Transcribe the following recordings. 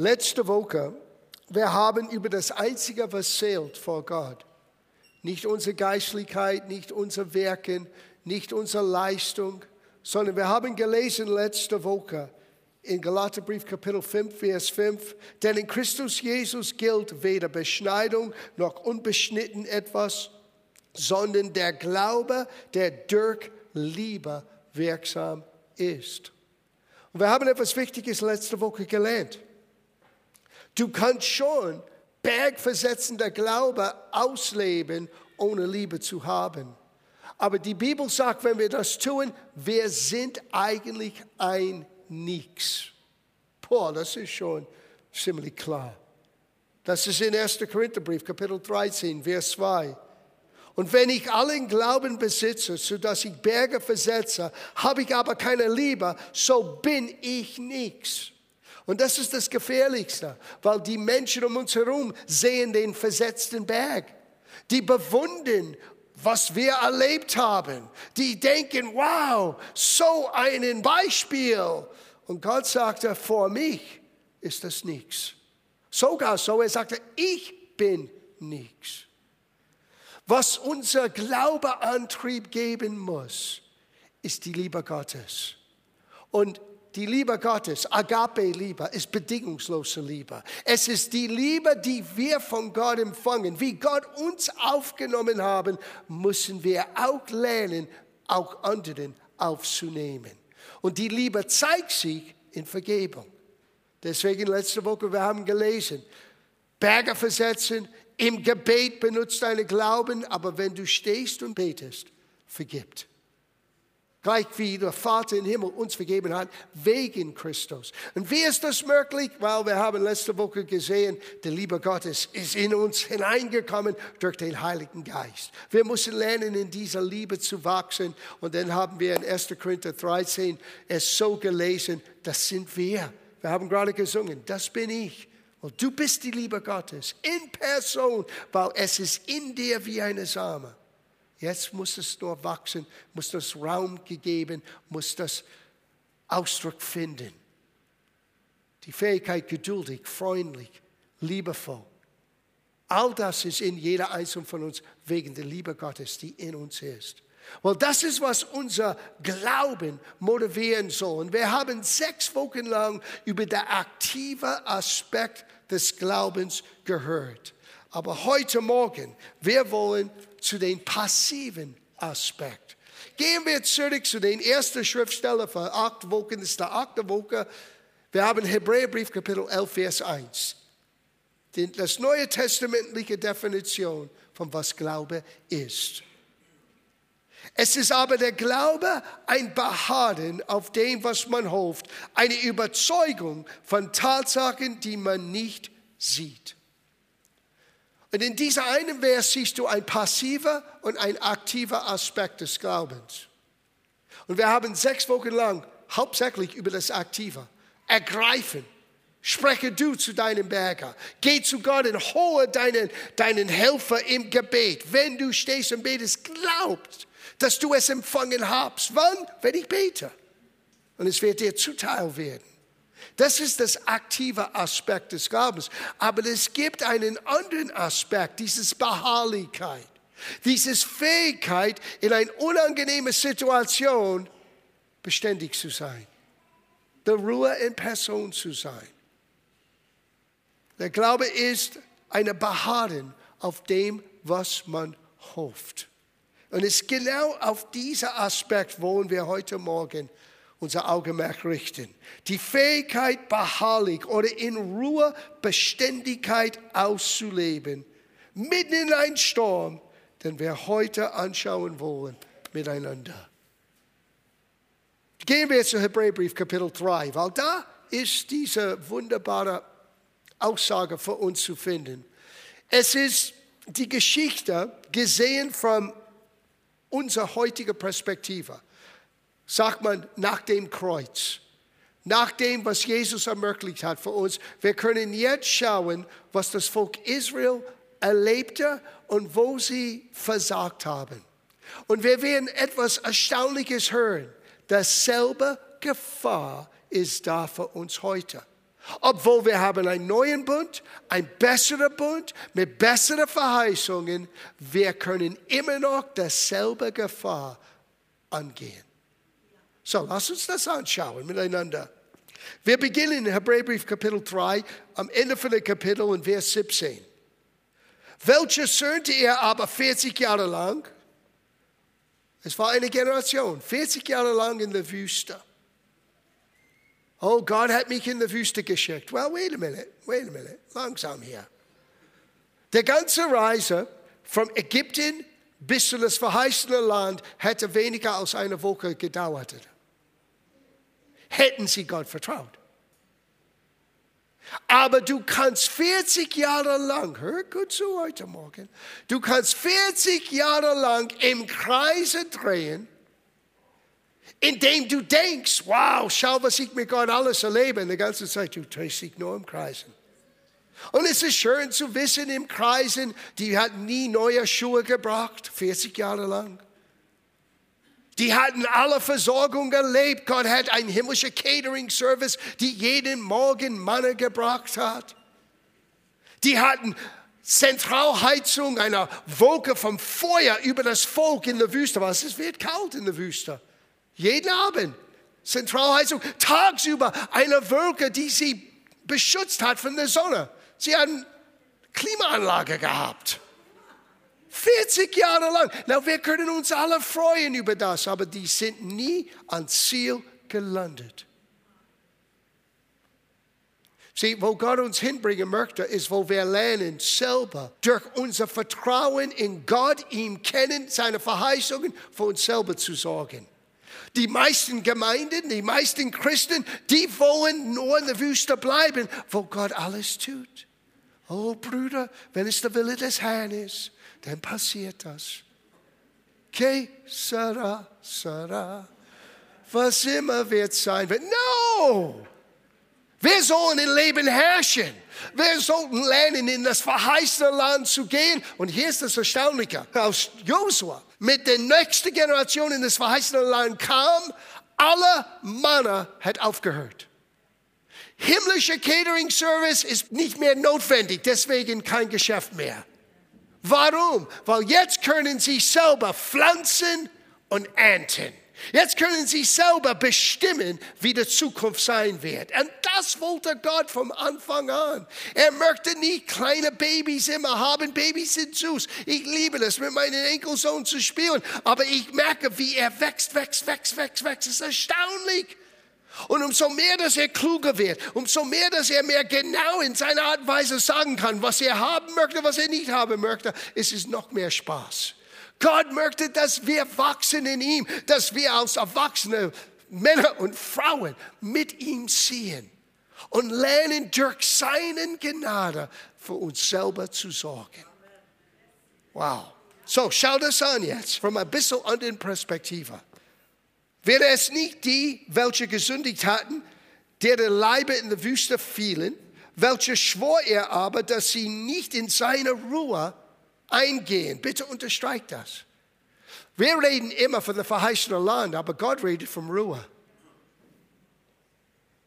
Letzte Woche, wir haben über das Einzige, was zählt vor Gott, nicht unsere Geistlichkeit, nicht unser Werken, nicht unsere Leistung, sondern wir haben gelesen letzte Woche in Galaterbrief Kapitel 5, Vers 5, denn in Christus Jesus gilt weder Beschneidung noch unbeschnitten etwas, sondern der Glaube, der durch Liebe wirksam ist. Und wir haben etwas Wichtiges letzte Woche gelernt. Du kannst schon bergversetzender Glaube ausleben, ohne Liebe zu haben. Aber die Bibel sagt, wenn wir das tun, wir sind eigentlich ein Nix. Boah, das ist schon ziemlich klar. Das ist in 1. Korintherbrief, Kapitel 13, Vers 2. Und wenn ich allen Glauben besitze, sodass ich Berge versetze, habe ich aber keine Liebe, so bin ich nichts. Und das ist das Gefährlichste, weil die Menschen um uns herum sehen den versetzten Berg. Die bewundern, was wir erlebt haben. Die denken, wow, so ein Beispiel. Und Gott sagte, vor mich ist das nichts. Sogar so, er sagte, ich bin nichts. Was unser Glaube Antrieb geben muss, ist die Liebe Gottes. Und die Liebe Gottes, Agape-Liebe, ist bedingungslose Liebe. Es ist die Liebe, die wir von Gott empfangen. Wie Gott uns aufgenommen haben, müssen wir auch lernen, auch anderen aufzunehmen. Und die Liebe zeigt sich in Vergebung. Deswegen letzte Woche, wir haben gelesen, Berge versetzen, im Gebet benutzt deine Glauben, aber wenn du stehst und betest, vergibt. Gleich wie der Vater im Himmel uns vergeben hat, wegen Christus. Und wie ist das möglich? Weil wir haben letzte Woche gesehen, der Liebe Gottes ist in uns hineingekommen durch den Heiligen Geist. Wir müssen lernen, in dieser Liebe zu wachsen. Und dann haben wir in 1. Korinther 13 es so gelesen, das sind wir. Wir haben gerade gesungen, das bin ich. Und du bist die Liebe Gottes in Person, weil es ist in dir wie eine Same. Jetzt muss es nur wachsen, muss das Raum gegeben, muss das Ausdruck finden. Die Fähigkeit, geduldig, freundlich, liebevoll. All das ist in jeder Einzelnen von uns wegen der Liebe Gottes, die in uns ist. Weil das ist, was unser Glauben motivieren soll. Und wir haben sechs Wochen lang über den aktiven Aspekt des Glaubens gehört. Aber heute Morgen, wir wollen zu den passiven Aspekt. Gehen wir zurück zu den ersten Schriftsteller für acht Wochen, das ist der achte Woche. Wir haben Hebräerbrief Kapitel 11, Vers 1. Das neue testamentliche Definition von was Glaube ist. Es ist aber der Glaube ein Beharren auf dem, was man hofft, eine Überzeugung von Tatsachen, die man nicht sieht. Und in dieser einen Vers siehst du ein passiver und ein aktiver Aspekt des Glaubens. Und wir haben sechs Wochen lang hauptsächlich über das Aktive. Ergreifen. Spreche du zu deinem Berger. Geh zu Gott und hole deinen, deinen Helfer im Gebet. Wenn du stehst und betest, glaubst, dass du es empfangen hast. Wann? Wenn ich bete. Und es wird dir zuteil werden. Das ist das aktive Aspekt des Glaubens. Aber es gibt einen anderen Aspekt, dieses Beharrlichkeit, dieses Fähigkeit, in einer unangenehmen Situation beständig zu sein, der Ruhe in Person zu sein. Der Glaube ist eine Beharren auf dem, was man hofft. Und es ist genau auf diesen Aspekt wollen wir heute Morgen unser Augenmerk richten. Die Fähigkeit, beharrlich oder in Ruhe Beständigkeit auszuleben, mitten in einen Sturm, den wir heute anschauen wollen miteinander. Gehen wir zu Hebräerbrief Kapitel 3, weil da ist diese wunderbare Aussage für uns zu finden. Es ist die Geschichte gesehen von unserer heutigen Perspektive sagt man nach dem Kreuz, nach dem, was Jesus ermöglicht hat für uns. Wir können jetzt schauen, was das Volk Israel erlebte und wo sie versagt haben. Und wir werden etwas Erstaunliches hören. Dasselbe Gefahr ist da für uns heute. Obwohl wir haben einen neuen Bund, ein besserer Bund mit besseren Verheißungen, wir können immer noch dasselbe Gefahr angehen. So, lass uns das anschauen miteinander. Wir beginnen in Hebräerbrief Kapitel 3, am Ende von dem Kapitel in Vers 17. Welche söhnte er aber 40 Jahre lang? Es war eine Generation, 40 Jahre lang in der Wüste. Oh, Gott hat mich in die Wüste geschickt. Well, wait a minute, wait a minute, langsam hier. Die ganze Reise von Ägypten bis zu das verheißene Land hätte weniger als eine Woche gedauert. Hätten sie Gott vertraut. Aber du kannst 40 Jahre lang, hör gut zu heute Morgen, du kannst 40 Jahre lang im Kreise drehen indem du denkst, wow, schau, was ich mit Gott alles erlebe. Und die ganze Zeit, du drehst dich nur im Kreisen. Und es ist schön zu wissen, im Kreisen, die hat nie neue Schuhe gebracht, 40 Jahre lang. Die hatten alle Versorgung erlebt. Gott hat einen himmlischen Catering-Service, die jeden Morgen Manne gebracht hat. Die hatten Zentralheizung, eine Wolke vom Feuer über das Volk in der Wüste. Was? Es wird kalt in der Wüste. Jeden Abend. Zentralheizung. Tagsüber eine Wolke, die sie beschützt hat von der Sonne. Sie haben Klimaanlage gehabt. 40 Jahre lang. Na, wir können uns alle freuen über das, aber die sind nie ans Ziel gelandet. Sieh, wo Gott uns hinbringen möchte, ist, wo wir lernen, selber durch unser Vertrauen in Gott, ihm kennen, seine Verheißungen, für uns selber zu sorgen. Die meisten Gemeinden, die meisten Christen, die wollen nur in der Wüste bleiben, wo Gott alles tut. Oh Brüder, wenn es der Wille des Herrn ist, dann passiert das. Que sera, sera. Was immer wird sein wird. No! Wir sollen im Leben herrschen. Wir sollten lernen, in das verheißene Land zu gehen. Und hier ist das Erstaunliche aus Josua mit der nächsten Generation in das verheißene Land kam, alle Manna hat aufgehört. Himmlischer Catering Service ist nicht mehr notwendig, deswegen kein Geschäft mehr. Warum? Weil jetzt können sie selber pflanzen und ernten. Jetzt können sie selber bestimmen, wie die Zukunft sein wird. Und das wollte Gott vom Anfang an. Er möchte nicht kleine Babys immer haben. Babys sind süß. Ich liebe es, mit meinem Enkelsohn zu spielen. Aber ich merke, wie er wächst, wächst, wächst, wächst, wächst. Es ist erstaunlich. Und umso mehr, dass er kluger wird, umso mehr, dass er mehr genau in seiner Art und Weise sagen kann, was er haben möchte, was er nicht haben möchte, ist es noch mehr Spaß. Gott möchte, dass wir wachsen in ihm, dass wir als erwachsene Männer und Frauen mit ihm ziehen und lernen durch seinen Gnade für uns selber zu sorgen. Wow. So, schau das an jetzt von ein bisschen anderen Perspektive. Wäre es nicht die, welche gesündigt hatten, deren Leibe in der Wüste fielen, welche schwor er aber, dass sie nicht in seine Ruhe eingehen. Bitte unterstreicht das. Wir reden immer von dem verheißenen Land, aber Gott redet vom Ruhe.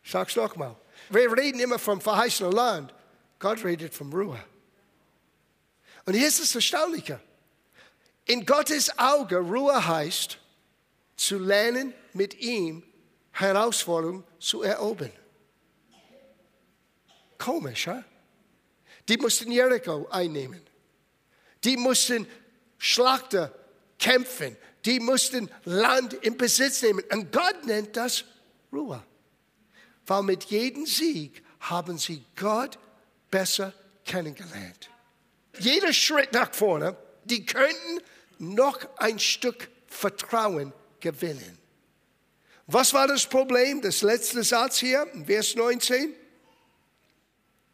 Sag's nochmal. Wir reden immer vom verheißenen Land. Gott redet vom Ruhe. Und hier ist das Erstaunliche. In Gottes Auge Ruhe heißt, zu lernen, mit ihm Herausforderungen zu erobern. Komisch, ha? Die mussten Jericho einnehmen. Die mussten Schlachter kämpfen. Die mussten Land in Besitz nehmen. Und Gott nennt das Ruhe. Weil mit jedem Sieg haben sie Gott besser kennengelernt. Jeder Schritt nach vorne, die könnten noch ein Stück Vertrauen gewinnen. Was war das Problem? Das letzte Satz hier, Vers 19.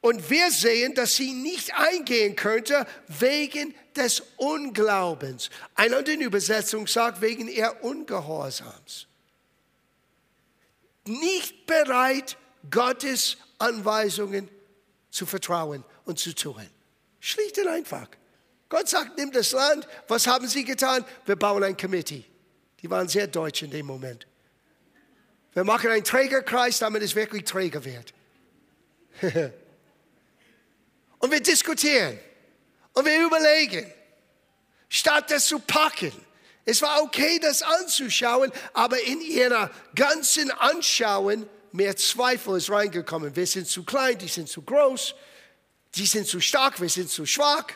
Und wir sehen, dass sie nicht eingehen könnte wegen des Unglaubens. Eine andere Übersetzung sagt wegen ihr Ungehorsams. Nicht bereit, Gottes Anweisungen zu vertrauen und zu tun. Schlicht und einfach. Gott sagt, nimm das Land. Was haben sie getan? Wir bauen ein Committee. Die waren sehr deutsch in dem Moment. Wir machen einen Trägerkreis, damit es wirklich träger wird. und wir diskutieren und wir überlegen, statt das zu packen. Es war okay, das anzuschauen, aber in ihrer ganzen Anschauen mehr Zweifel ist reingekommen. Wir sind zu klein, die sind zu groß, die sind zu stark, wir sind zu schwach.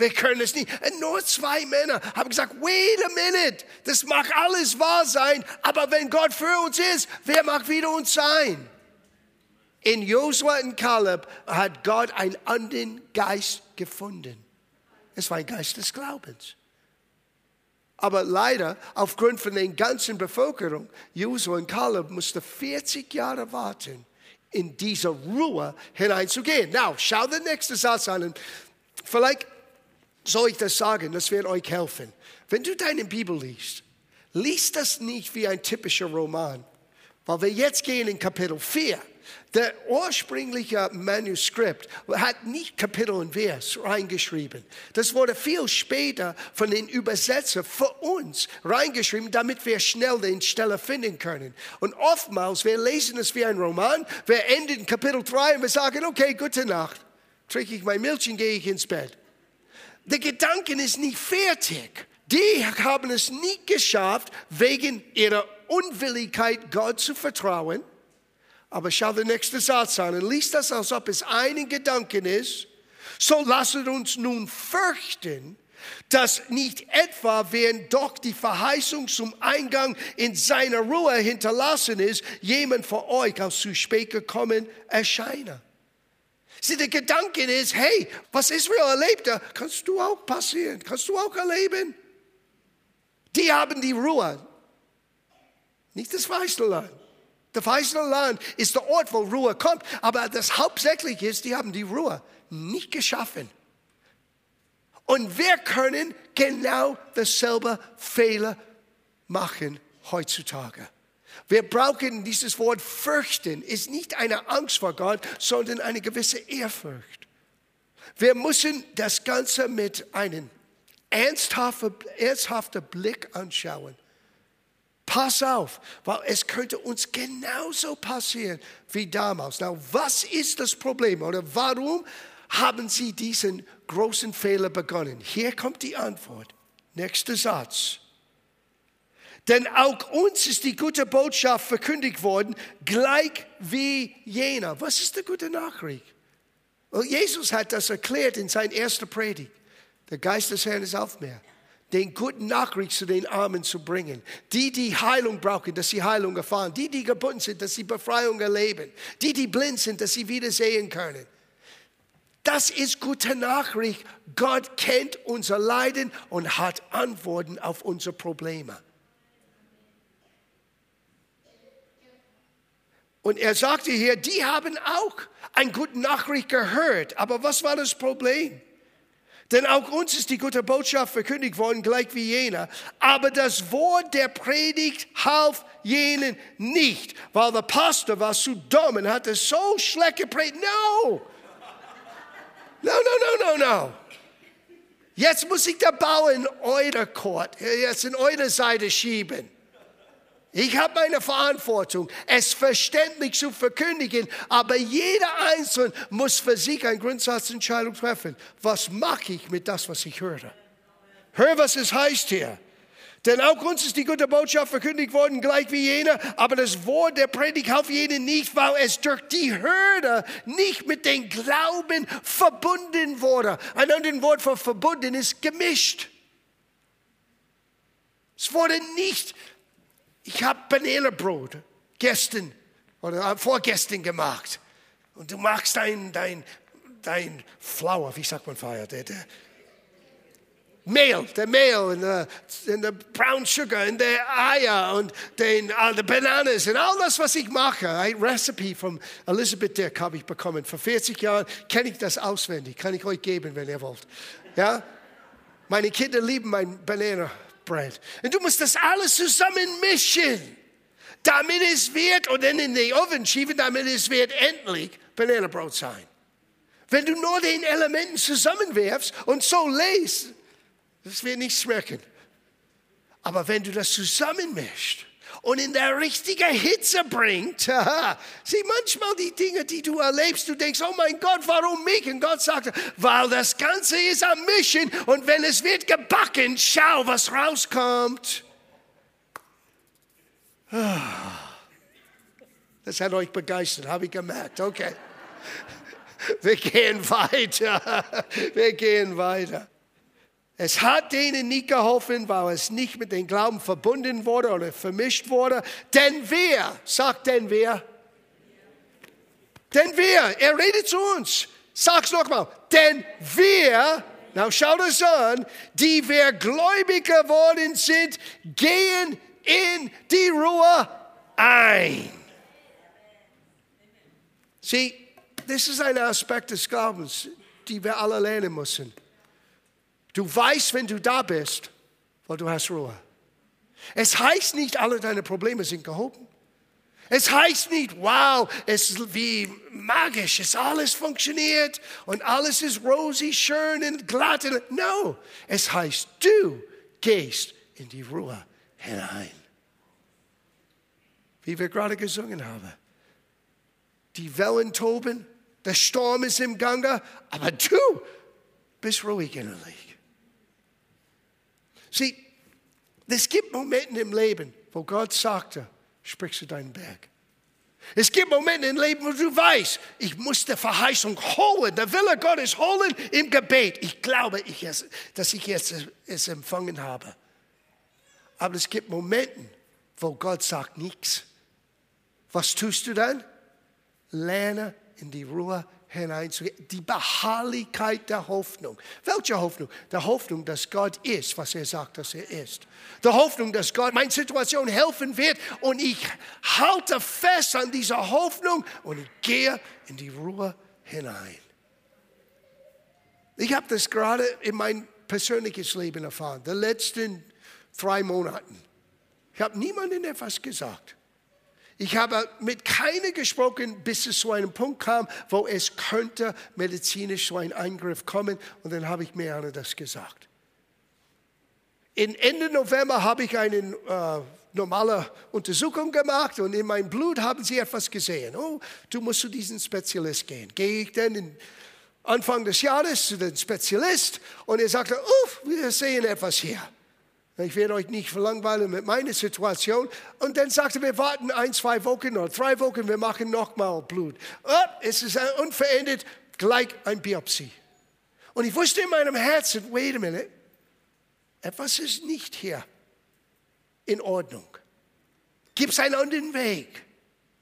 Wir können es nicht. Und nur zwei Männer haben gesagt, wait a minute, das mag alles wahr sein, aber wenn Gott für uns ist, wer mag wieder uns sein? In Josua und Kaleb hat Gott einen anderen Geist gefunden. Es war ein Geist des Glaubens. Aber leider, aufgrund von der ganzen Bevölkerung, Josua und Kaleb musste 40 Jahre warten, in diese Ruhe hineinzugehen. Now, schau den nächsten Satz an. Vielleicht soll ich das sagen, das wird euch helfen. Wenn du deine Bibel liest, liest das nicht wie ein typischer Roman. Weil wir jetzt gehen in Kapitel 4. Der ursprüngliche Manuskript hat nicht Kapitel und Vers reingeschrieben. Das wurde viel später von den Übersetzern für uns reingeschrieben, damit wir schnell den Stelle finden können. Und oftmals, wir lesen es wie ein Roman, wir enden Kapitel 3 und wir sagen, okay, gute Nacht. Trinke ich mein Milch und gehe ich ins Bett. Der Gedanke ist nicht fertig. Die haben es nicht geschafft, wegen ihrer Unwilligkeit, Gott zu vertrauen aber schau den nächsten Satz an und liest das, als ob es einen Gedanken ist. So lasset uns nun fürchten, dass nicht etwa, während doch die Verheißung zum Eingang in seiner Ruhe hinterlassen ist, jemand von euch als zu spät gekommen erscheine. Sie, der Gedanke ist, hey, was Israel erlebte, kannst du auch passieren, kannst du auch erleben. Die haben die Ruhe, nicht das weiße Land. Das verheißene Land ist der Ort, wo Ruhe kommt. Aber das Hauptsächliche ist, die haben die Ruhe nicht geschaffen. Und wir können genau dasselbe Fehler machen heutzutage. Wir brauchen dieses Wort fürchten, ist nicht eine Angst vor Gott, sondern eine gewisse Ehrfurcht. Wir müssen das Ganze mit einem ernsthaften, ernsthaften Blick anschauen. Pass auf, weil es könnte uns genauso passieren wie damals. Na, was ist das Problem oder warum haben sie diesen großen Fehler begonnen? Hier kommt die Antwort. Nächster Satz. Denn auch uns ist die gute Botschaft verkündigt worden, gleich wie jener. Was ist die gute Nachricht? Well, Jesus hat das erklärt in seiner ersten Predigt. Der Geist des Herrn ist auf mir den guten Nachricht zu den Armen zu bringen. Die, die Heilung brauchen, dass sie Heilung erfahren. Die, die gebunden sind, dass sie Befreiung erleben. Die, die blind sind, dass sie wieder sehen können. Das ist gute Nachricht. Gott kennt unser Leiden und hat Antworten auf unsere Probleme. Und er sagte hier, die haben auch eine gute Nachricht gehört. Aber was war das Problem? Denn auch uns ist die gute Botschaft verkündigt worden, gleich wie jener. Aber das Wort der Predigt half jenen nicht, weil der Pastor war zu dumm und hatte so schlecht gepredigt. No! No, no, no, no, no. Jetzt muss ich der Bau in eure Court, jetzt in eure Seite schieben. Ich habe meine Verantwortung, es verständlich zu verkündigen, aber jeder Einzelne muss für sich eine Grundsatzentscheidung treffen. Was mache ich mit das, was ich höre? Hör, was es heißt hier. Denn auch uns ist die gute Botschaft verkündigt worden, gleich wie jener, aber das Wort der Predigt auf jenen nicht, weil es durch die Hörder nicht mit dem Glauben verbunden wurde. Ein anderes Wort für verbunden ist gemischt. Es wurde nicht ich habe Bananenbrot gestern oder vorgestern gemacht. Und du magst dein, dein, dein Flour, wie sagt man Feier? Der, der Mehl, der Mehl und der, und der Brown Sugar und der Eier und den, all die Bananen und all das, was ich mache. Ein Recipe von Elizabeth Dick habe ich bekommen. Vor 40 Jahren kenne ich das auswendig. Kann ich euch geben, wenn ihr wollt. Ja? Meine Kinder lieben mein Banane bread. Und du musst das alles zusammen mischen, damit es wird, und dann in den Ofen schieben, damit es wird endlich Bananenbrot sein. Wenn du nur den Elementen zusammenwerfst und so lässt, das wird nicht schmecken. Aber wenn du das zusammenmischst und in der richtigen Hitze bringt. Sieh, manchmal die Dinge, die du erlebst, du denkst, oh mein Gott, warum mich? Und Gott sagt, weil das Ganze ist am Mischen und wenn es wird gebacken, schau, was rauskommt. Das hat euch begeistert, habe ich gemerkt. Okay. Wir gehen weiter. Wir gehen weiter. Es hat denen nicht geholfen, weil es nicht mit dem Glauben verbunden wurde oder vermischt wurde. Denn wer, sagt denn wer? Denn wer, er redet zu uns. Sag's nochmal. Denn wir, now schau das an, die wir gläubig geworden sind, gehen in die Ruhe ein. Sieh, das ist ein Aspekt des Glaubens, die wir alle lernen müssen. Du weißt, wenn du da bist, weil du hast Ruhe. Es heißt nicht, alle deine Probleme sind gehoben. Es heißt nicht, wow, es ist wie magisch, es alles funktioniert und alles ist rosy, schön und glatt. No, es heißt, du gehst in die Ruhe hinein. Wie wir gerade gesungen haben. Die Wellen toben, der Sturm ist im Gange, aber du bist ruhig innerlich. Sieh, es gibt Momente im Leben, wo Gott sagte, sprichst du deinen Berg. Es gibt Momente im Leben, wo du weißt, ich muss die Verheißung holen, der Wille Gottes holen im Gebet. Ich glaube, ich es, dass ich jetzt es empfangen habe. Aber es gibt Momente, wo Gott sagt nichts. Was tust du dann? Lerne in die Ruhe hineinzugehen. Die Beharrlichkeit der Hoffnung. Welche Hoffnung? Der Hoffnung, dass Gott ist, was er sagt, dass er ist. Der Hoffnung, dass Gott meine Situation helfen wird und ich halte fest an dieser Hoffnung und ich gehe in die Ruhe hinein. Ich habe das gerade in mein persönliches Leben erfahren, die letzten drei Monaten. Ich habe niemandem etwas gesagt. Ich habe mit keiner gesprochen, bis es zu einem Punkt kam, wo es könnte medizinisch zu einem Eingriff kommen. Und dann habe ich mir einer das gesagt. In Ende November habe ich eine äh, normale Untersuchung gemacht und in meinem Blut haben sie etwas gesehen. Oh, du musst zu diesem Spezialist gehen. Gehe ich dann in Anfang des Jahres zu dem Spezialist und er sagte, uff, wir sehen etwas hier. Ich werde euch nicht verlangweilen mit meiner Situation. Und dann sagte er, wir warten ein, zwei Wochen oder drei Wochen, wir machen nochmal Blut. Oh, es ist unverändert, gleich ein Biopsie. Und ich wusste in meinem Herzen, wait a minute, etwas ist nicht hier in Ordnung. Gibt es einen anderen Weg?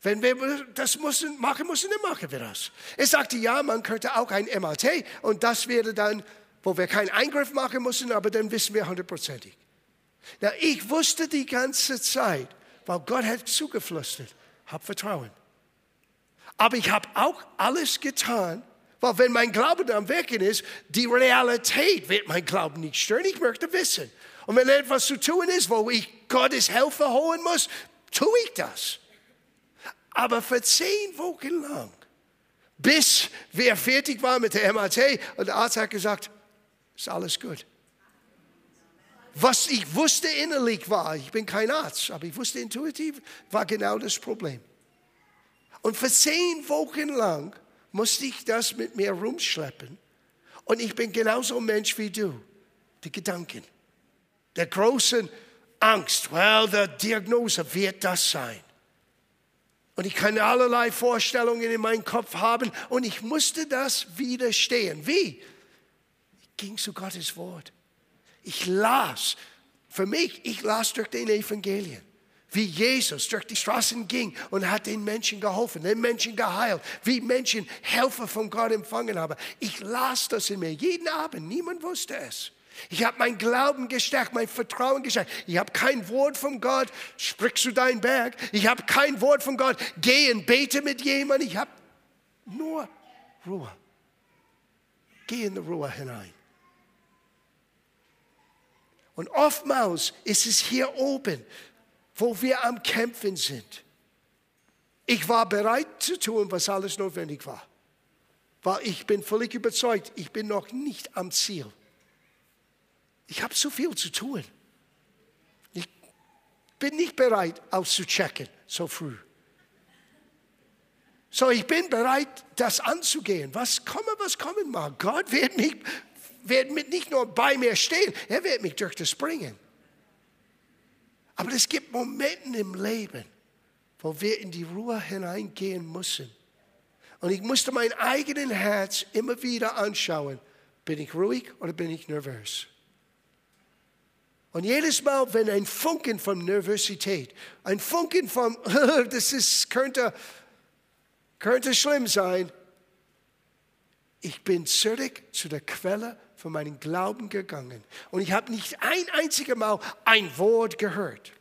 Wenn wir das müssen, machen müssen, dann machen wir das. Er sagte, ja, man könnte auch ein MRT und das wäre dann, wo wir keinen Eingriff machen müssen, aber dann wissen wir hundertprozentig. Na, ich wusste die ganze Zeit, weil Gott hat zugeflüstert, hab Vertrauen. Aber ich habe auch alles getan, weil wenn mein Glaube am Wirken ist, die Realität wird mein Glauben nicht stören. Ich möchte wissen. Und wenn etwas zu tun ist, wo ich Gottes Hilfe holen muss, tue ich das. Aber für zehn Wochen lang, bis wir fertig waren mit der MRT und der Arzt hat gesagt, ist alles gut. Was ich wusste innerlich war, ich bin kein Arzt, aber ich wusste intuitiv, war genau das Problem. Und für zehn Wochen lang musste ich das mit mir rumschleppen. Und ich bin genauso ein Mensch wie du. Die Gedanken, der großen Angst, well, der Diagnose wird das sein. Und ich kann allerlei Vorstellungen in meinem Kopf haben und ich musste das widerstehen. Wie? Ich ging zu Gottes Wort. Ich las, für mich, ich las durch den Evangelien, wie Jesus durch die Straßen ging und hat den Menschen geholfen, den Menschen geheilt, wie Menschen Helfer von Gott empfangen haben. Ich las das in mir jeden Abend, niemand wusste es. Ich habe mein Glauben gestärkt, mein Vertrauen gestärkt. Ich habe kein Wort von Gott, sprich zu deinem Berg. Ich habe kein Wort von Gott, geh und bete mit jemandem. Ich habe nur Ruhe. Geh in die Ruhe hinein. Und oftmals ist es hier oben, wo wir am Kämpfen sind. Ich war bereit zu tun, was alles notwendig war. Weil ich bin völlig überzeugt, ich bin noch nicht am Ziel. Ich habe zu viel zu tun. Ich, bin nicht bereit auszuchecken so früh. So, ich bin bereit, das anzugehen. Was komme, was kommen mag. Gott wird, mich, wird mit nicht nur bei mir stehen, er wird mich durch das bringen. Aber es gibt Momente im Leben, wo wir in die Ruhe hineingehen müssen. Und ich musste mein eigenes Herz immer wieder anschauen. Bin ich ruhig oder bin ich nervös? Und jedes Mal, wenn ein Funken von Nervosität, ein Funken von, das ist, könnte, könnte schlimm sein, ich bin zurück zu der Quelle von meinem Glauben gegangen. Und ich habe nicht ein einziges Mal ein Wort gehört.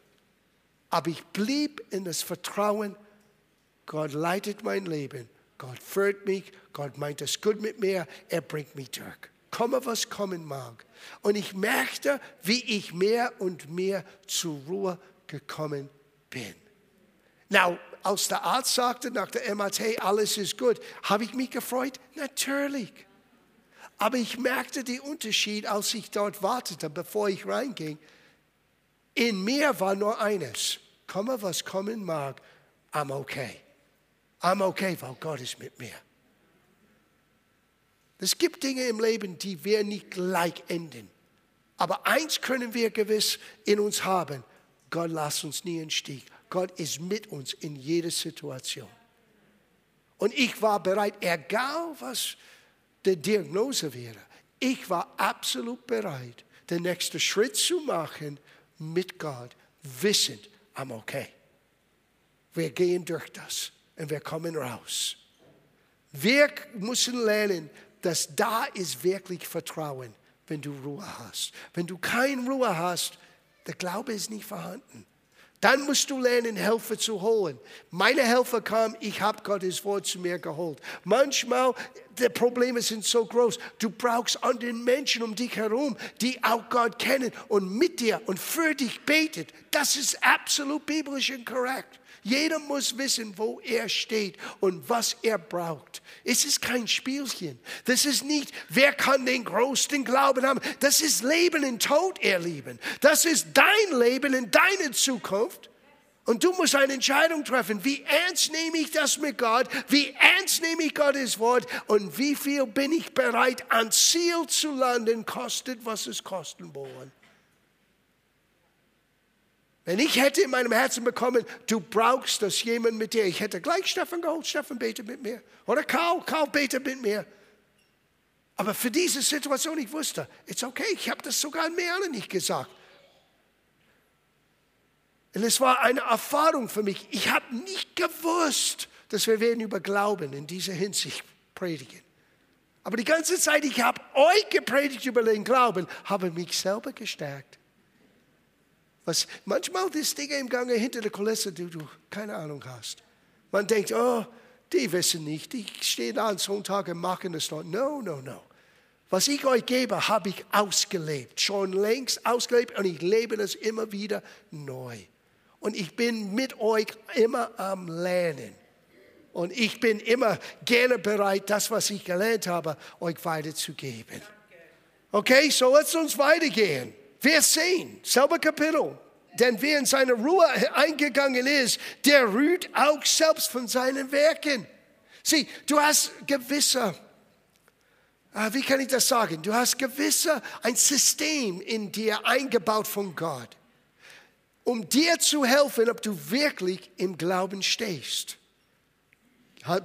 Aber ich blieb in das Vertrauen, Gott leitet mein Leben. Gott führt mich, Gott meint es gut mit mir, er bringt mich durch. Komme, was kommen mag. Und ich merkte, wie ich mehr und mehr zur Ruhe gekommen bin. Now, als der Arzt sagte nach der MRT, alles ist gut, habe ich mich gefreut? Natürlich. Aber ich merkte den Unterschied, als ich dort wartete, bevor ich reinging. In mir war nur eines, komme was kommen mag, I'm okay. I'm okay, weil Gott ist mit mir. Es gibt Dinge im Leben, die wir nicht gleich enden. Aber eins können wir gewiss in uns haben. Gott lasst uns nie im Stich. Gott ist mit uns in jeder Situation. Und ich war bereit, egal was die Diagnose wäre, ich war absolut bereit, den nächsten Schritt zu machen mit Gott, wissend, I'm okay. Wir gehen durch das und wir kommen raus. Wir müssen lernen, dass da ist wirklich Vertrauen, wenn du Ruhe hast. Wenn du keine Ruhe hast, der Glaube ist nicht vorhanden. Dann musst du lernen, Helfer zu holen. Meine Helfer kamen, ich habe Gottes Wort zu mir geholt. Manchmal, die Probleme sind so groß, du brauchst andere Menschen um dich herum, die auch Gott kennen und mit dir und für dich betet. Das ist absolut biblisch und korrekt. Jeder muss wissen, wo er steht und was er braucht. Es ist kein Spielchen. Das ist nicht, wer kann den größten Glauben haben. Das ist Leben und Tod, ihr Lieben. Das ist dein Leben und deine Zukunft. Und du musst eine Entscheidung treffen. Wie ernst nehme ich das mit Gott? Wie ernst nehme ich Gottes Wort? Und wie viel bin ich bereit, an Ziel zu landen, kostet, was es kosten wollen? Wenn ich hätte in meinem Herzen bekommen, du brauchst das jemand mit dir, ich hätte gleich Stefan geholt, Stefan betet mit mir. Oder Karl, Karl betet mit mir. Aber für diese Situation, ich wusste, it's okay, ich habe das sogar mir alle nicht gesagt. Und es war eine Erfahrung für mich. Ich habe nicht gewusst, dass wir werden über Glauben in dieser Hinsicht predigen. Aber die ganze Zeit, ich habe euch gepredigt über den Glauben, habe mich selber gestärkt. Was manchmal das Dinge im Gange hinter der Kulisse, die du keine Ahnung hast. Man denkt, oh, die wissen nicht, die stehen da an Sonntag und machen das noch. No, no, no. Was ich euch gebe, habe ich ausgelebt, schon längst ausgelebt und ich lebe es immer wieder neu. Und ich bin mit euch immer am Lernen. Und ich bin immer gerne bereit, das, was ich gelernt habe, euch weiterzugeben. Okay, so lasst uns weitergehen. Wir sehen, selber Kapitel. Denn wer in seine Ruhe eingegangen ist, der rührt auch selbst von seinen Werken. Sieh, du hast gewisse, ah, wie kann ich das sagen? Du hast gewisse, ein System in dir eingebaut von Gott, um dir zu helfen, ob du wirklich im Glauben stehst.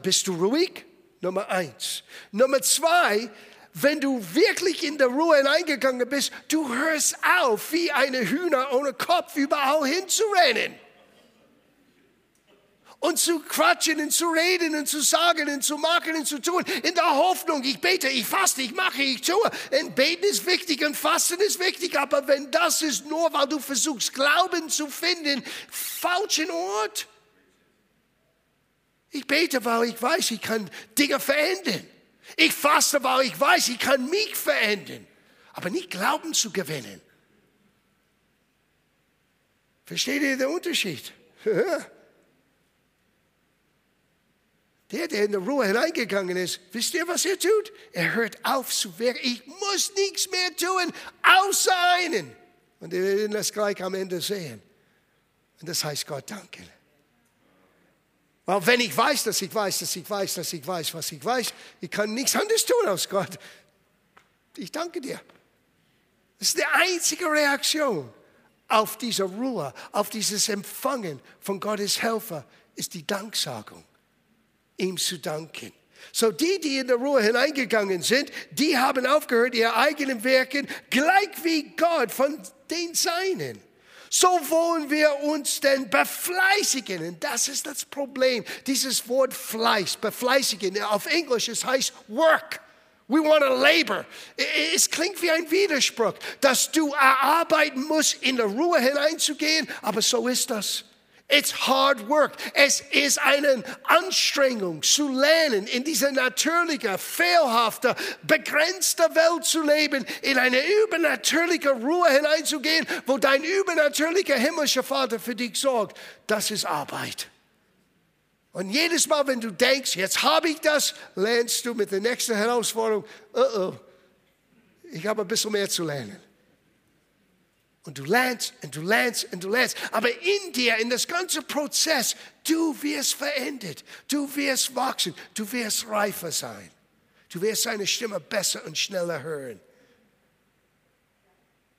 Bist du ruhig? Nummer eins. Nummer zwei, wenn du wirklich in der Ruhe hineingegangen bist, du hörst auf, wie eine Hühner ohne Kopf überall hinzurennen. Und zu quatschen und zu reden und zu sagen und zu machen und zu tun, in der Hoffnung, ich bete, ich faste, ich mache, ich tue. Und beten ist wichtig und fasten ist wichtig, aber wenn das ist nur, weil du versuchst, Glauben zu finden, falschen Ort. Ich bete, weil ich weiß, ich kann Dinge verändern. Ich faste, weil ich weiß, ich kann mich verändern, aber nicht Glauben zu gewinnen. Versteht ihr den Unterschied? Der, der in die Ruhe hineingegangen ist, wisst ihr, was er tut? Er hört auf zu wirken. Ich muss nichts mehr tun, außer einen. Und wir werden das gleich am Ende sehen. Und das heißt Gott danken. Weil wenn ich weiß, dass ich weiß, dass ich weiß, dass ich weiß, was ich weiß, ich kann nichts anderes tun aus Gott. Ich danke dir. Das ist die einzige Reaktion auf diese Ruhe, auf dieses Empfangen von Gottes Helfer, ist die Danksagung, ihm zu danken. So die, die in der Ruhe hineingegangen sind, die haben aufgehört, ihr eigenen Werken, gleich wie Gott von den Seinen. So wollen wir uns denn befleißigen. Und das ist das Problem. Dieses Wort Fleiß, befleißigen. Auf Englisch, es heißt work. We want to labor. Es klingt wie ein Widerspruch, dass du erarbeiten musst, in der Ruhe hineinzugehen, aber so ist das. It's hard work. Es ist eine Anstrengung zu lernen, in dieser natürlichen, fehlhaften, begrenzten Welt zu leben, in eine übernatürliche Ruhe hineinzugehen, wo dein übernatürlicher himmlischer Vater für dich sorgt. Das ist Arbeit. Und jedes Mal, wenn du denkst, jetzt habe ich das, lernst du mit der nächsten Herausforderung, oh oh, ich habe ein bisschen mehr zu lernen. Und du lernst und du lernst und du lernst. Aber in dir, in das ganze Prozess, du wirst verändert. Du wirst wachsen. Du wirst reifer sein. Du wirst seine Stimme besser und schneller hören.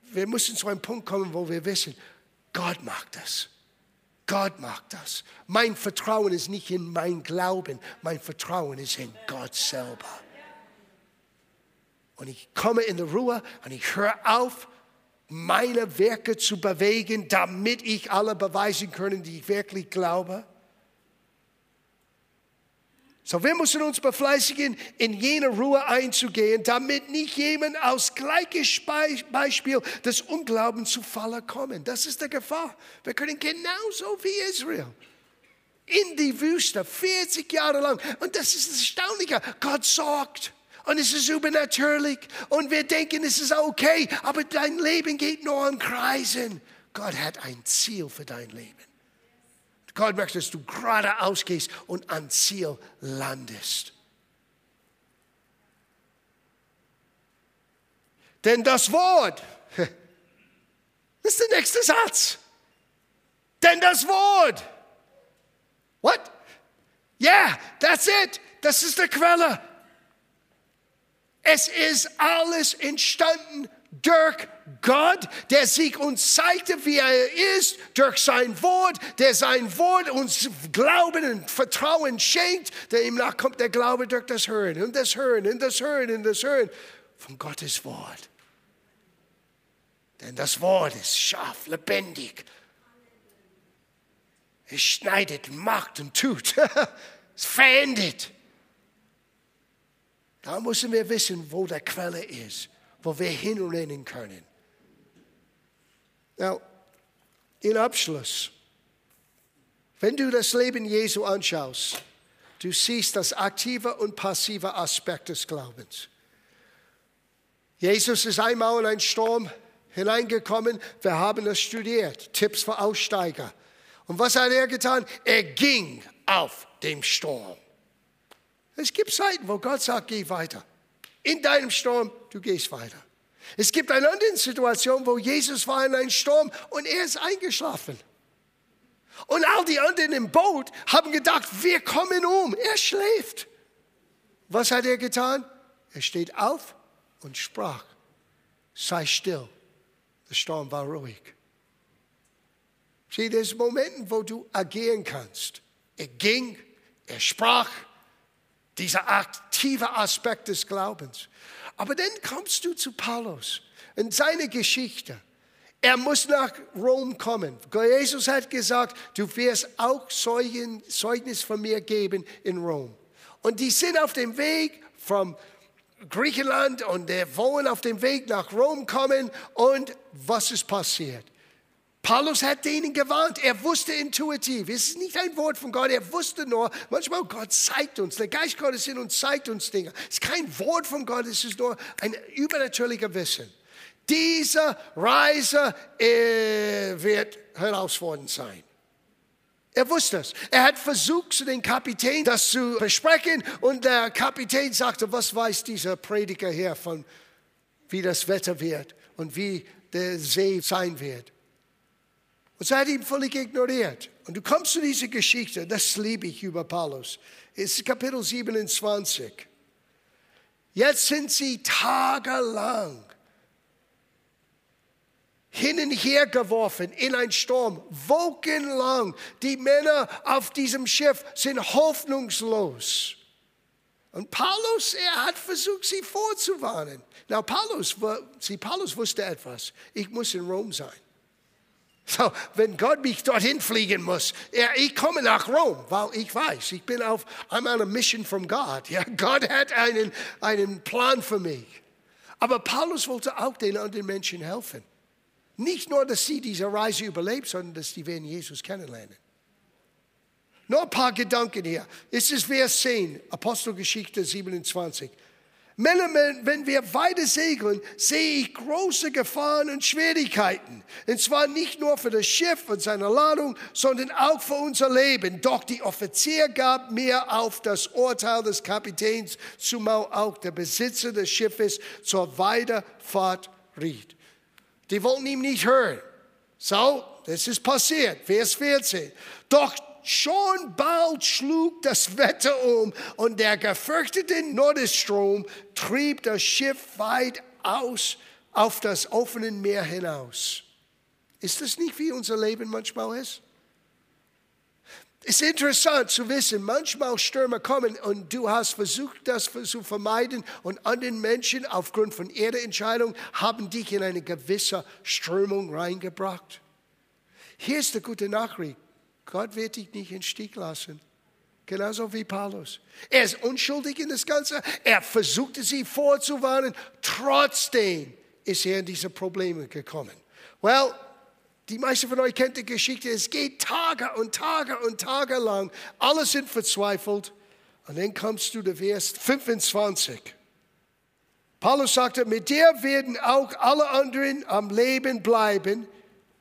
Wir müssen zu einem Punkt kommen, wo wir wissen, Gott macht das. Gott macht das. Mein Vertrauen ist nicht in mein Glauben, mein Vertrauen ist in Gott selber. Und ich komme in die Ruhe und ich höre auf, meine Werke zu bewegen, damit ich alle beweisen können, die ich wirklich glaube. So, wir müssen uns befleißigen, in jene Ruhe einzugehen, damit nicht jemand aus gleiches Beispiel des Unglaubens zu Falle kommen. Das ist die Gefahr. Wir können genauso wie Israel in die Wüste 40 Jahre lang. Und das ist das Erstaunliche. Gott sorgt. Und es ist übernatürlich. Und wir denken, es ist okay. Aber dein Leben geht nur im Kreisen. Gott hat ein Ziel für dein Leben. Gott möchte, dass du geradeaus gehst und an Ziel landest. Denn das Wort, das ist der nächste Satz. Denn das Wort, what? Yeah, that's it. Das ist die Quelle. Es ist alles entstanden durch Gott, der sich uns zeigte, wie er ist, durch sein Wort, der sein Wort uns Glauben und Vertrauen schenkt, der ihm nachkommt, der Glaube durch das Hören und das Hören und das Hören und das Hören von Gottes Wort. Denn das Wort ist scharf, lebendig. Es schneidet, macht und tut. es verändert. Da müssen wir wissen, wo der Quelle ist, wo wir hinrennen können. Now, in Abschluss, wenn du das Leben Jesu anschaust, du siehst das aktive und passive Aspekt des Glaubens. Jesus ist einmal in einen Sturm hineingekommen. Wir haben das studiert. Tipps für Aussteiger. Und was hat er getan? Er ging auf dem Sturm. Es gibt Zeiten, wo Gott sagt, geh weiter. In deinem Sturm, du gehst weiter. Es gibt eine andere Situation, wo Jesus war in einem Sturm und er ist eingeschlafen. Und all die anderen im Boot haben gedacht, wir kommen um. Er schläft. Was hat er getan? Er steht auf und sprach, sei still. Der Sturm war ruhig. Sieh, es Momente, wo du agieren kannst. Er ging, er sprach, dieser aktive Aspekt des Glaubens. Aber dann kommst du zu Paulus in seine Geschichte. Er muss nach Rom kommen. Jesus hat gesagt, du wirst auch Zeugnis von mir geben in Rom. Und die sind auf dem Weg vom Griechenland und der wollen auf dem Weg nach Rom kommen. Und was ist passiert? Paulus hat denen gewarnt. Er wusste intuitiv. Es ist nicht ein Wort von Gott. Er wusste nur, manchmal Gott zeigt uns. Der Geist Gottes in uns zeigt uns Dinge. Es ist kein Wort von Gott. Es ist nur ein übernatürlicher Wissen. Diese Reise wird herausfordernd sein. Er wusste es. Er hat versucht, zu den Kapitän das zu besprechen. Und der Kapitän sagte, was weiß dieser Prediger hier von, wie das Wetter wird und wie der See sein wird. Und so hat ihn völlig ignoriert. Und du kommst zu dieser Geschichte, das liebe ich über Paulus. Es ist Kapitel 27. Jetzt sind sie tagelang hin und her geworfen in einen Sturm, wochenlang. Die Männer auf diesem Schiff sind hoffnungslos. Und Paulus, er hat versucht, sie vorzuwarnen. Na, Paulus, sie, Paulus wusste etwas. Ich muss in Rom sein. So, wenn Gott mich dorthin fliegen muss, ja, ich komme nach Rom, weil ich weiß, ich bin auf, I'm on a mission from God. Ja, Gott hat einen, einen Plan für mich. Aber Paulus wollte auch den anderen Menschen helfen. Nicht nur, dass sie diese Reise überlebt, sondern dass sie werden Jesus kennenlernen. Nur ein paar Gedanken hier. Es ist Vers 10, Apostelgeschichte 27. Männer, wenn wir weiter segeln, sehe ich große Gefahren und Schwierigkeiten. Und zwar nicht nur für das Schiff und seine Ladung, sondern auch für unser Leben. Doch die Offizier gab mir auf das Urteil des Kapitäns, zumal auch der Besitzer des Schiffes zur Weiterfahrt riet. Die wollten ihm nicht hören. So, das ist passiert. Vers 14. Doch schon bald schlug das Wetter um und der gefürchtete Nordestrom trieb das Schiff weit aus auf das offene Meer hinaus. Ist das nicht wie unser Leben manchmal ist? Es ist interessant zu wissen, manchmal Stürme kommen und du hast versucht, das zu vermeiden und andere Menschen aufgrund von ihrer Entscheidung haben dich in eine gewisse Strömung reingebracht. Hier ist die gute Nachricht. Gott wird dich nicht in Stich lassen. Genauso wie Paulus. Er ist unschuldig in das Ganze. Er versuchte sie vorzuwarnen. Trotzdem ist er in diese Probleme gekommen. Well, die meisten von euch kennen die Geschichte. Es geht Tage und Tage und Tage lang. Alle sind verzweifelt. Und dann kommst du zu Vers 25. Paulus sagte, mit dir werden auch alle anderen am Leben bleiben,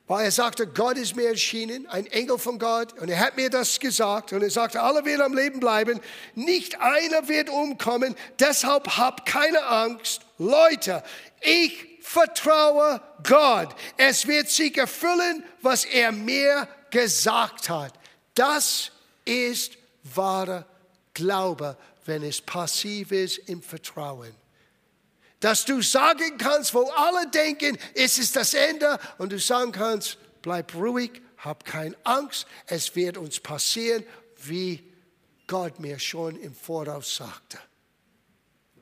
weil er sagte, Gott ist mir erschienen, ein Engel von Gott, und er hat mir das gesagt, und er sagte, alle werden am Leben bleiben, nicht einer wird umkommen, deshalb hab keine Angst. Leute, ich vertraue Gott. Es wird sich erfüllen, was er mir gesagt hat. Das ist wahrer Glaube, wenn es passiv ist im Vertrauen dass du sagen kannst, wo alle denken, es ist das Ende, und du sagen kannst, bleib ruhig, hab keine Angst, es wird uns passieren, wie Gott mir schon im Voraus sagte.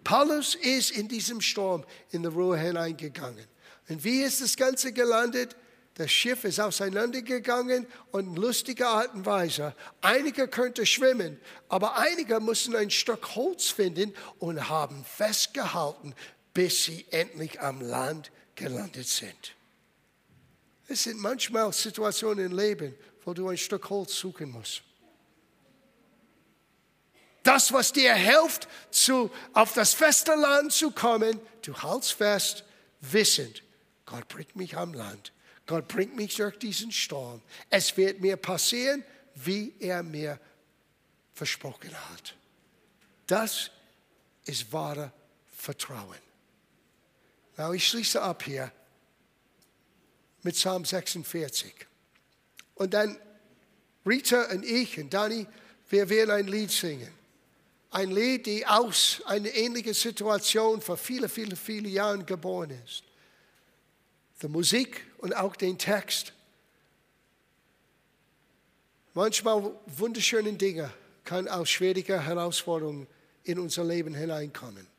Paulus ist in diesem Sturm in die Ruhe hineingegangen. Und wie ist das Ganze gelandet? Das Schiff ist auseinandergegangen und in lustiger Art und Weise. Einige könnten schwimmen, aber einige mussten ein Stück Holz finden und haben festgehalten, bis sie endlich am Land gelandet sind. Es sind manchmal Situationen im Leben, wo du ein Stück Holz suchen musst. Das, was dir hilft, zu, auf das feste Land zu kommen, du hältst fest, wissend, Gott bringt mich am Land. Gott bringt mich durch diesen Sturm. Es wird mir passieren, wie er mir versprochen hat. Das ist wahre Vertrauen. Now, ich schließe ab hier mit Psalm 46. Und dann Rita und ich und Danny, wir werden ein Lied singen. Ein Lied, die aus einer ähnlichen Situation vor viele, viele, viele Jahren geboren ist. Die Musik und auch den Text. Manchmal wunderschöne Dinge können aus schwierigen Herausforderungen in unser Leben hineinkommen.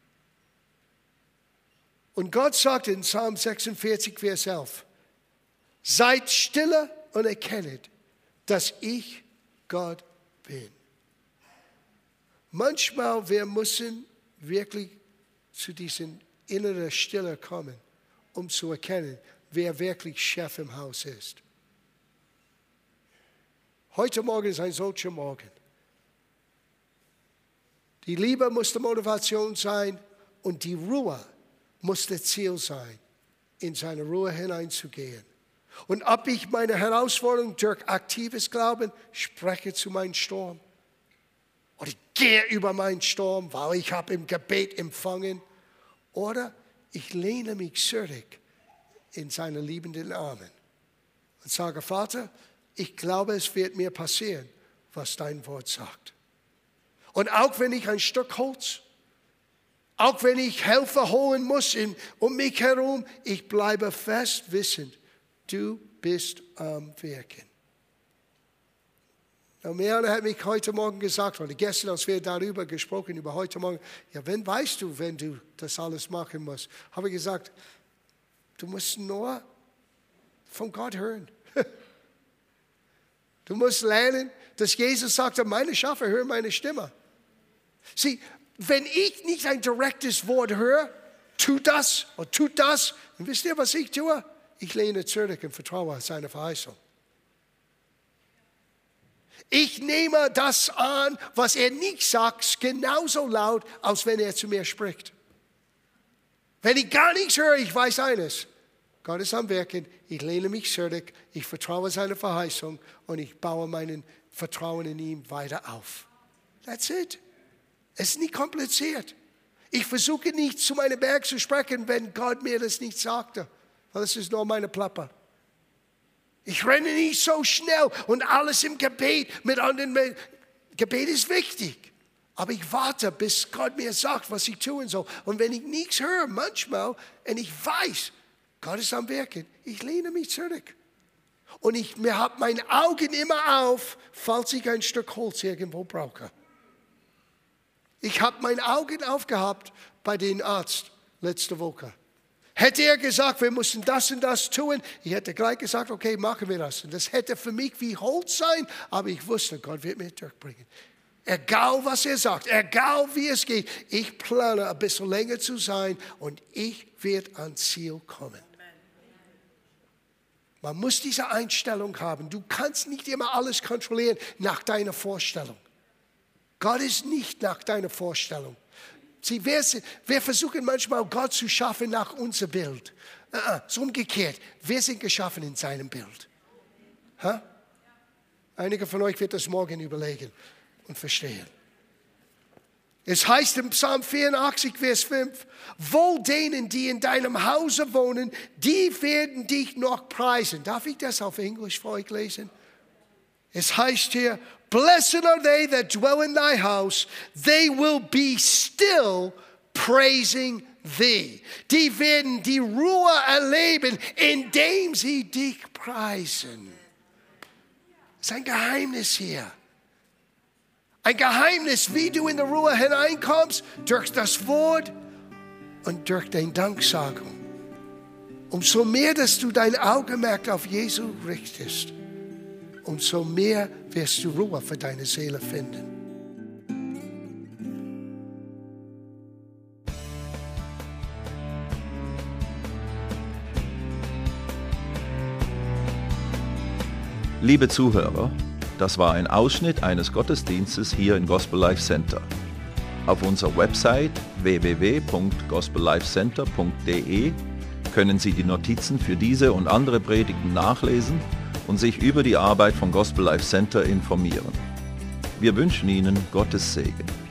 Und Gott sagt in Psalm 46, Vers 11, seid stille und erkennet, dass ich Gott bin. Manchmal wir müssen wirklich zu diesem inneren Stille kommen, um zu erkennen, wer wirklich Chef im Haus ist. Heute Morgen ist ein solcher Morgen. Die Liebe muss die Motivation sein und die Ruhe muss das Ziel sein, in seine Ruhe hineinzugehen. Und ob ich meine Herausforderung durch aktives Glauben spreche zu meinem Sturm oder ich gehe über meinen Sturm, weil ich habe im Gebet empfangen oder ich lehne mich zurück in seine liebenden Armen und sage, Vater, ich glaube, es wird mir passieren, was dein Wort sagt. Und auch wenn ich ein Stück Holz, auch wenn ich Helfer holen muss in, um mich herum, ich bleibe fest wissend, du bist am Wirken. Marianne hat mich heute Morgen gesagt, oder gestern, als wir darüber gesprochen, über heute Morgen, ja, wenn weißt du, wenn du das alles machen musst, habe ich gesagt, du musst nur von Gott hören. Du musst lernen, dass Jesus sagte, meine Schafe hören meine Stimme. Sieh, wenn ich nicht ein direktes Wort höre, tut das und tut das, dann wisst ihr, was ich tue? Ich lehne zurück und vertraue auf seine Verheißung. Ich nehme das an, was er nicht sagt, genauso laut, als wenn er zu mir spricht. Wenn ich gar nichts höre, ich weiß eines. Gott ist am Wirken, ich lehne mich zurück, ich vertraue seine Verheißung und ich baue mein Vertrauen in ihm weiter auf. That's it. Es ist nicht kompliziert. Ich versuche nicht zu meinem Berg zu sprechen, wenn Gott mir das nicht sagte, weil das ist nur meine Plappe. Ich renne nicht so schnell und alles im Gebet mit anderen. Gebet ist wichtig. Aber ich warte, bis Gott mir sagt, was ich tun soll. Und wenn ich nichts höre, manchmal, und ich weiß, Gott ist am Wirken, ich lehne mich zurück. Und ich habe meine Augen immer auf, falls ich ein Stück Holz irgendwo brauche. Ich habe meine Augen aufgehabt bei dem Arzt letzte Woche. Hätte er gesagt, wir müssen das und das tun, ich hätte gleich gesagt, okay, machen wir das. Und das hätte für mich wie Holz sein, aber ich wusste, Gott wird mir durchbringen. Egal, was er sagt, egal, wie es geht, ich plane, ein bisschen länger zu sein und ich werde ans Ziel kommen. Man muss diese Einstellung haben. Du kannst nicht immer alles kontrollieren nach deiner Vorstellung. Gott ist nicht nach deiner Vorstellung. Sie, wir, wir versuchen manchmal Gott zu schaffen nach unser Bild. Uh, so umgekehrt. Wir sind geschaffen in seinem Bild. Huh? Einige von euch wird das morgen überlegen und verstehen. Es heißt im Psalm 84, Vers 5, wohl denen, die in deinem Hause wohnen, die werden dich noch preisen. Darf ich das auf Englisch für euch lesen? Es heißt hier, Blessed are they that dwell in thy house, they will be still praising thee. Die werden die Ruhe erleben, indem sie dich preisen. Das ist ein Geheimnis hier. Ein Geheimnis, wie du in die Ruhe hineinkommst, durch das Wort und durch deine Danksagung. Umso mehr, dass du dein Augenmerk auf Jesus richtest umso mehr wirst du Ruhe für deine Seele finden. Liebe Zuhörer, das war ein Ausschnitt eines Gottesdienstes hier im Gospel Life Center. Auf unserer Website www.gospellifecenter.de können Sie die Notizen für diese und andere Predigten nachlesen und sich über die Arbeit vom Gospel Life Center informieren. Wir wünschen Ihnen Gottes Segen.